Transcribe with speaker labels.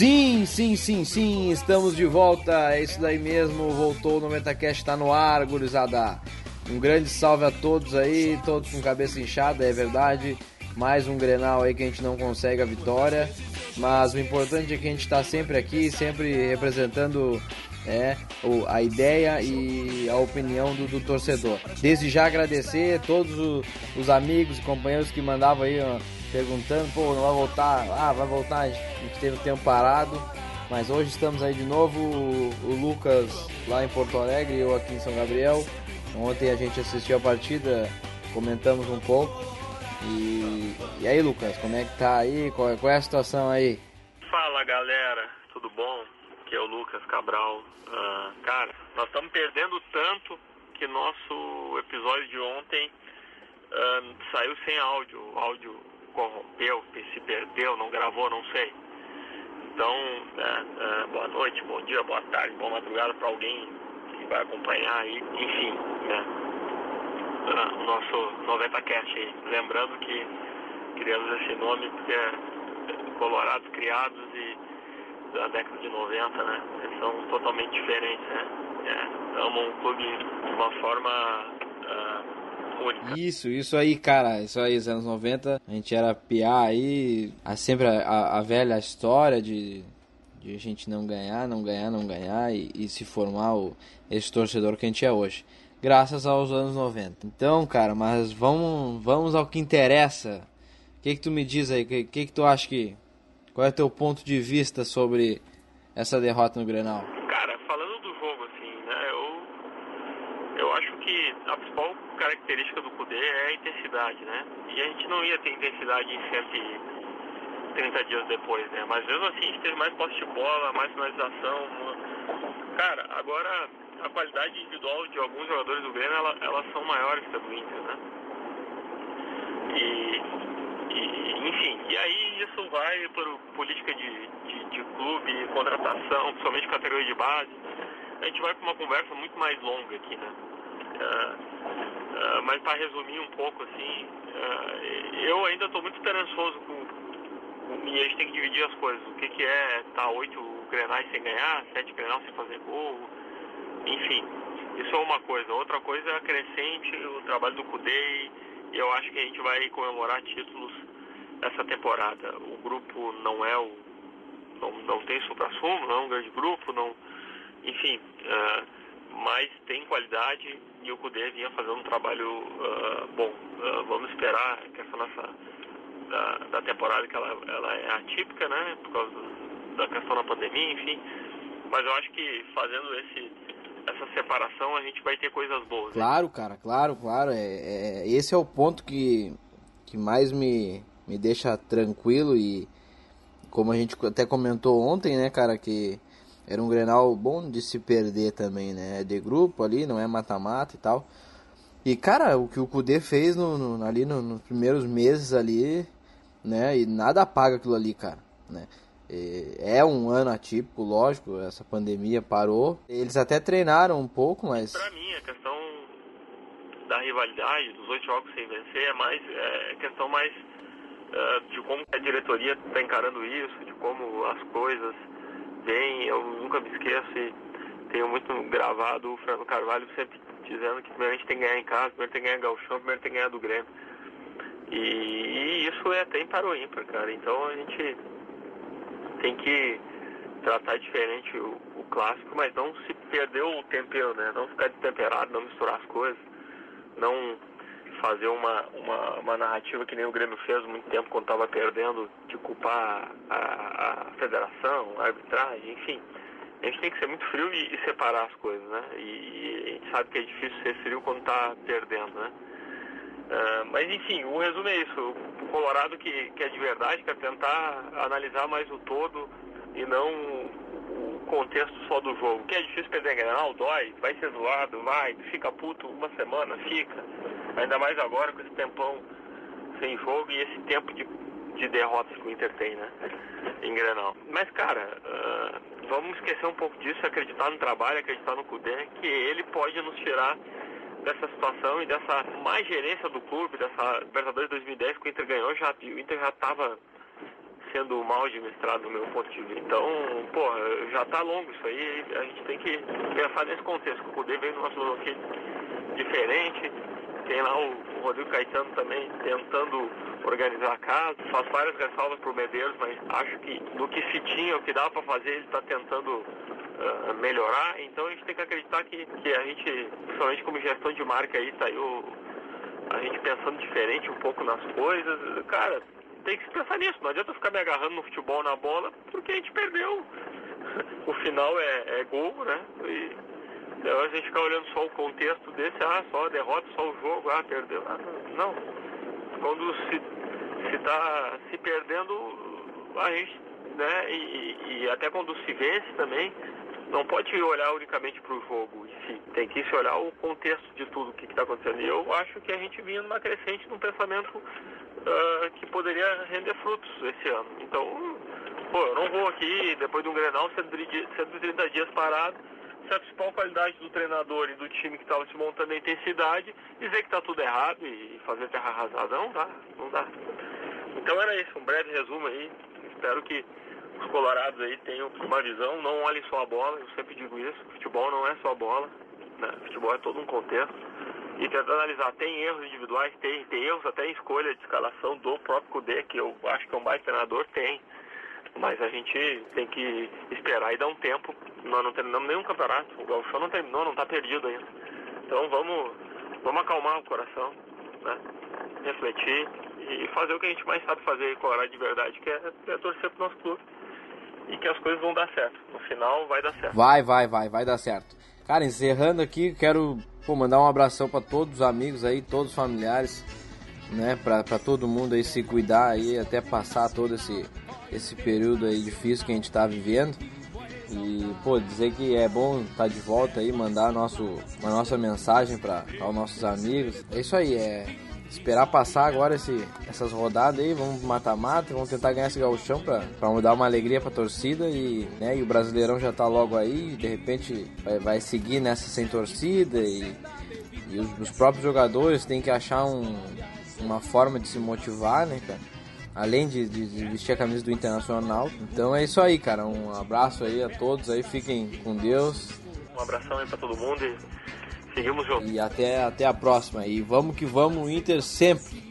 Speaker 1: Sim, sim, sim, sim, estamos de volta, é isso daí mesmo, voltou no Metacast, tá no ar, gurizada. Um grande salve a todos aí, todos com cabeça inchada, é verdade. Mais um Grenal aí que a gente não consegue a vitória, mas o importante é que a gente está sempre aqui, sempre representando é, a ideia e a opinião do, do torcedor. Desde já agradecer todos os amigos e companheiros que mandavam aí ó, perguntando, pô, não vai voltar, ah, vai voltar, a gente teve um tempo parado, mas hoje estamos aí de novo, o, Lucas lá em Porto Alegre e eu aqui em São Gabriel. Ontem a gente assistiu a partida, comentamos um pouco. E, e aí, Lucas, como é que tá aí? Qual, qual é a situação aí?
Speaker 2: Fala galera, tudo bom? Aqui é o Lucas Cabral. Uh, cara, nós estamos perdendo tanto que nosso episódio de ontem uh, saiu sem áudio. O áudio corrompeu, se perdeu, não gravou, não sei. Então, uh, boa noite, bom dia, boa tarde, boa madrugada para alguém que vai acompanhar aí. Enfim, né? o nosso 90cast aí. Lembrando que criamos esse nome porque é Colorados criados e da década de 90, né? Eles são totalmente diferentes, né? É, amam um clube de uma forma uh,
Speaker 1: Isso, isso aí, cara. Isso aí, os anos 90, a gente era piar aí, sempre a, a, velha história de, de a gente não ganhar, não ganhar, não ganhar e, e se formar o, esse torcedor que a gente é hoje. Graças aos anos 90. Então, cara, mas vamos, vamos ao que interessa. O que, que tu me diz aí? O que, que, que tu acha que qual é o teu ponto de vista sobre essa derrota no Grenal?
Speaker 2: Cara, falando do jogo, assim, né, eu, eu acho que a principal característica do Kudê é a intensidade, né? E a gente não ia ter intensidade em 130 dias depois, né? Mas mesmo assim a gente teve mais posse de bola, mais finalização. Cara, agora a qualidade individual de alguns jogadores do Grêmio, ela, elas são maiores que a do Inter, né? E e, enfim, e aí isso vai por política de, de, de clube, contratação, principalmente categoria de base. A gente vai para uma conversa muito mais longa aqui, né? Uh, uh, mas para resumir um pouco, assim, uh, eu ainda estou muito esperançoso com, com, e a gente tem que dividir as coisas. O que, que é estar tá oito grenais sem ganhar, sete grenais sem fazer gol, enfim. Isso é uma coisa. Outra coisa é a crescente, o trabalho do CUDEI, e eu acho que a gente vai comemorar títulos essa temporada. O grupo não é o. não, não tem supra-sumo, não é um grande grupo, não. Enfim, uh, mas tem qualidade e o Cudê vinha fazendo um trabalho uh, bom. Uh, vamos esperar que essa nossa da, da, temporada que ela, ela é atípica, né? Por causa da questão da pandemia, enfim. Mas eu acho que fazendo esse essa separação a gente vai ter coisas boas.
Speaker 1: Claro, cara, claro, claro. É, é, esse é o ponto que, que mais me, me deixa tranquilo e como a gente até comentou ontem, né, cara, que era um Grenal bom de se perder também, né? É de grupo ali, não é mata-mata e tal. E, cara, o que o Kudê fez no, no ali no, nos primeiros meses ali, né? E nada apaga aquilo ali, cara, né? É um ano atípico, lógico, essa pandemia parou. Eles até treinaram um pouco, mas.
Speaker 2: Pra mim, a questão da rivalidade, dos oito jogos sem vencer, é mais é questão mais uh, de como a diretoria está encarando isso, de como as coisas vêm. Eu nunca me esqueço e tenho muito gravado o Fernando Carvalho sempre dizendo que primeiro a gente tem que ganhar em casa, primeiro tem que ganhar Galchão, primeiro tem que ganhar do Grêmio. E, e isso é até para o ímpar, cara. Então a gente tem que tratar diferente o, o, clássico, mas não se perder o tempero, né? Não ficar destemperado, não misturar as coisas, não fazer uma, uma, uma narrativa que nem o Grêmio fez muito tempo quando estava perdendo, de culpar a, a federação, a arbitragem, enfim. A gente tem que ser muito frio e, e separar as coisas, né? E, e, a gente sabe que é difícil ser frio quando está perdendo, né? Uh, mas enfim, o resumo é isso. O Colorado que, que é de verdade, quer tentar analisar mais o todo e não o contexto só do jogo. Que é difícil perder Grenal, dói, vai ser zoado, vai, fica puto uma semana, fica. Ainda mais agora com esse tempão sem jogo e esse tempo de, de derrotas que o Inter tem, né? Em Grenal. Mas, cara, uh, vamos esquecer um pouco disso, acreditar no trabalho, acreditar no Cudê, que ele pode nos tirar dessa situação e dessa má gerência do clube, dessa Libertadores 2010 que o Inter ganhou, já, o Inter já estava sendo mal administrado do meu ponto de vista. Então, pô, já tá longo isso aí, a gente tem que pensar nesse contexto, o Cudê veio numa filosofia diferente, tem lá o, o Rodrigo Caetano também tentando organizar a casa, faz várias ressalvas pro Medeiros, mas acho que do que se tinha, o que dava para fazer, ele está tentando uh, melhorar, então a gente tem que acreditar que, que a gente, principalmente como gestão de marca aí, tá aí o, a gente pensando diferente um pouco nas coisas, cara, tem que se pensar nisso. Não adianta ficar me agarrando no futebol na bola, porque a gente perdeu. O final é, é gol, né? E então, a gente ficar olhando só o contexto desse, ah, só a derrota, só o jogo, ah, perdeu. Ah, não. Quando se, se tá se perdendo, a gente, né? E, e até quando se vence também, não pode olhar unicamente para o jogo em si. Tem que se olhar o contexto de tudo o que está acontecendo. E eu acho que a gente vinha numa crescente num pensamento uh, que poderia render frutos esse ano. Então, pô, eu não vou aqui, depois de um Grenal, 130 dias parado, se a principal qualidade do treinador e do time que estava se montando a intensidade, dizer que está tudo errado e fazer terra arrasada. Não dá, não dá. Então era isso, um breve resumo aí. Espero que os colorados aí tenham uma visão, não olhem só a bola, eu sempre digo isso, futebol não é só bola, né? futebol é todo um contexto. E tentar analisar, tem erros individuais, tem, tem erros até em escolha de escalação do próprio Kudê, que eu acho que é um baita treinador, tem. Mas a gente tem que esperar e dar um tempo. Nós não terminamos nenhum campeonato, o Galchão não terminou, não está perdido ainda. Então vamos, vamos acalmar o coração, né? refletir e fazer o que a gente mais sabe fazer, colorar de verdade, que é, é torcer pro nosso clube e que as coisas vão dar certo. No final vai dar certo.
Speaker 1: Vai, vai, vai, vai dar certo. Cara, encerrando aqui, quero pô, mandar um abração para todos os amigos aí, todos os familiares, né, para todo mundo aí se cuidar aí até passar todo esse esse período aí difícil que a gente está vivendo. E, pô, dizer que é bom estar tá de volta aí, mandar nosso, uma nossa mensagem para os nossos amigos. É isso aí, é esperar passar agora esse, essas rodadas aí, vamos mata-mata, vamos tentar ganhar esse gauchão pra, pra dar uma alegria pra torcida e, né, e o Brasileirão já tá logo aí, de repente vai, vai seguir nessa sem torcida e, e os, os, próprios jogadores têm que achar um, uma forma de se motivar, né, cara? Além de, de, de, vestir a camisa do Internacional. Então é isso aí, cara. Um abraço aí a todos aí, fiquem com Deus.
Speaker 2: Um abração aí pra todo mundo e Seguimos juntos.
Speaker 1: E até, até a próxima. E vamos que vamos, Inter sempre.